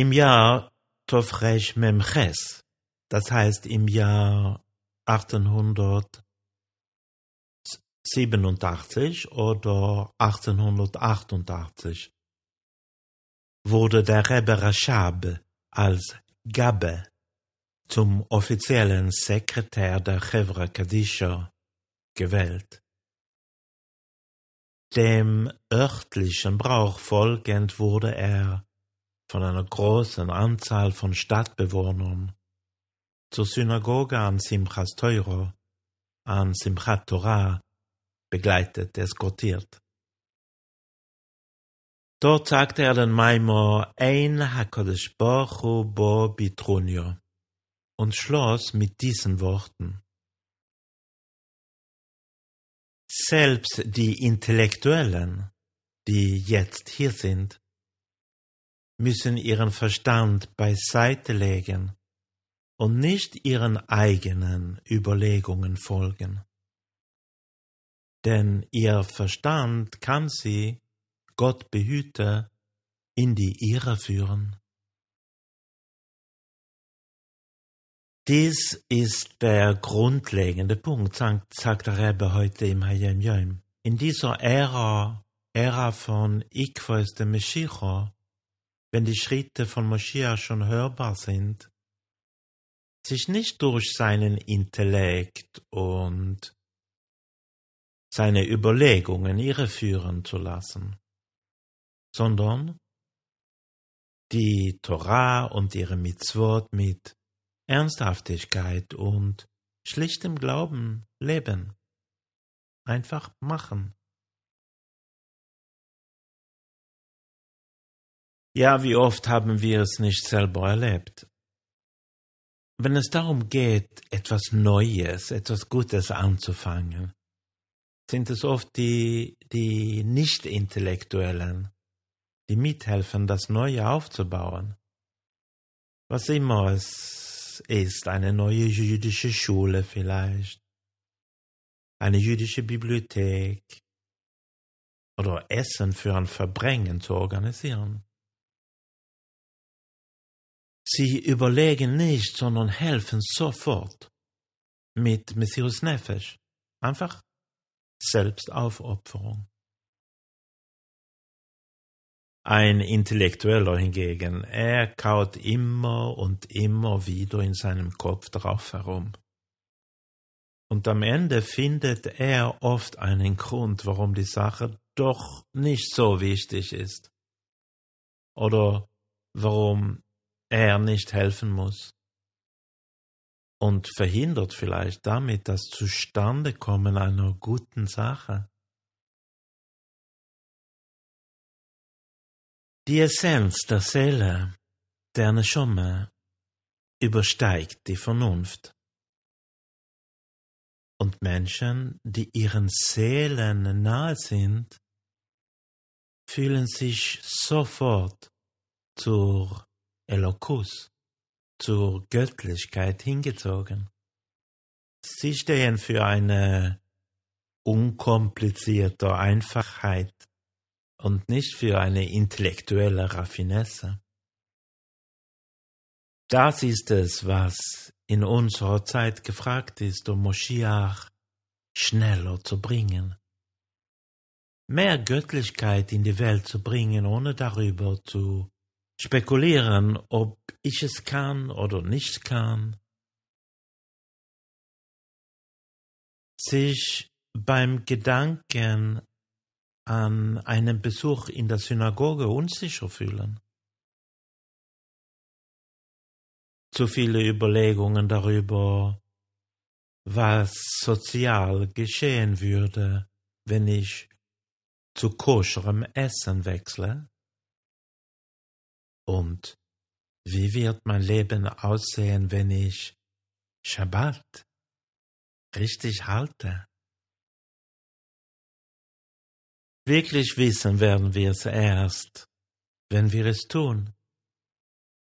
Im Jahr Tofresh Memches, das heißt im Jahr 1887 oder 1888, wurde der Rebbe Rashab als Gabe zum offiziellen Sekretär der Chevra Kadisha gewählt. Dem örtlichen Brauch folgend wurde er von einer großen Anzahl von Stadtbewohnern zur Synagoge an Simchas Teuro, an Simchat Torah, begleitet, eskortiert. Dort sagte er den Maimor Ein HaKadosh Baruch Hu Bo Bitrunio und schloss mit diesen Worten. Selbst die Intellektuellen, die jetzt hier sind, müssen ihren Verstand beiseite legen und nicht ihren eigenen Überlegungen folgen. Denn ihr Verstand kann sie, Gott behüte, in die Irre führen. Dies ist der grundlegende Punkt, sagt, der Rebbe heute im Hayem Yom. In dieser Ära, Ära von Ikvos dem Meshicha, wenn die Schritte von Moschia schon hörbar sind, sich nicht durch seinen Intellekt und seine Überlegungen irreführen zu lassen, sondern die Torah und ihre Mitzvot mit Ernsthaftigkeit und schlichtem Glauben leben. Einfach machen. Ja, wie oft haben wir es nicht selber erlebt? Wenn es darum geht, etwas Neues, etwas Gutes anzufangen, sind es oft die, die Nicht-Intellektuellen, die mithelfen, das Neue aufzubauen. Was immer es ist, eine neue jüdische Schule vielleicht, eine jüdische Bibliothek oder Essen für ein Verbringen zu organisieren. Sie überlegen nicht, sondern helfen sofort mit Messias Nefesh. Einfach Selbstaufopferung. Ein Intellektueller hingegen, er kaut immer und immer wieder in seinem Kopf drauf herum. Und am Ende findet er oft einen Grund, warum die Sache doch nicht so wichtig ist. Oder warum er nicht helfen muss. Und verhindert vielleicht damit das Zustandekommen einer guten Sache. Die Essenz der Seele, der Neshome, übersteigt die Vernunft. Und Menschen, die ihren Seelen nahe sind, fühlen sich sofort zur Elokus, zur Göttlichkeit hingezogen. Sie stehen für eine unkomplizierte Einfachheit und nicht für eine intellektuelle Raffinesse. Das ist es, was in unserer Zeit gefragt ist, um Moschiach schneller zu bringen. Mehr Göttlichkeit in die Welt zu bringen, ohne darüber zu spekulieren, ob ich es kann oder nicht kann. Sich beim Gedanken an einen Besuch in der Synagoge unsicher fühlen. Zu viele Überlegungen darüber, was sozial geschehen würde, wenn ich zu koscherem Essen wechsle. Und wie wird mein Leben aussehen, wenn ich Shabbat richtig halte? Wirklich wissen werden wir es erst, wenn wir es tun,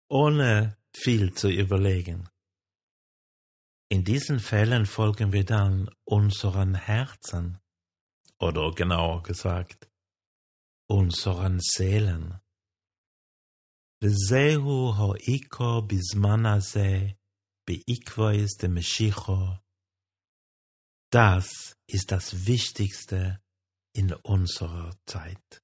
ohne viel zu überlegen. In diesen Fällen folgen wir dann unseren Herzen, oder genauer gesagt, unseren Seelen. Iko bismana se, beikvois de Meshicho. Das ist das Wichtigste in unserer Zeit.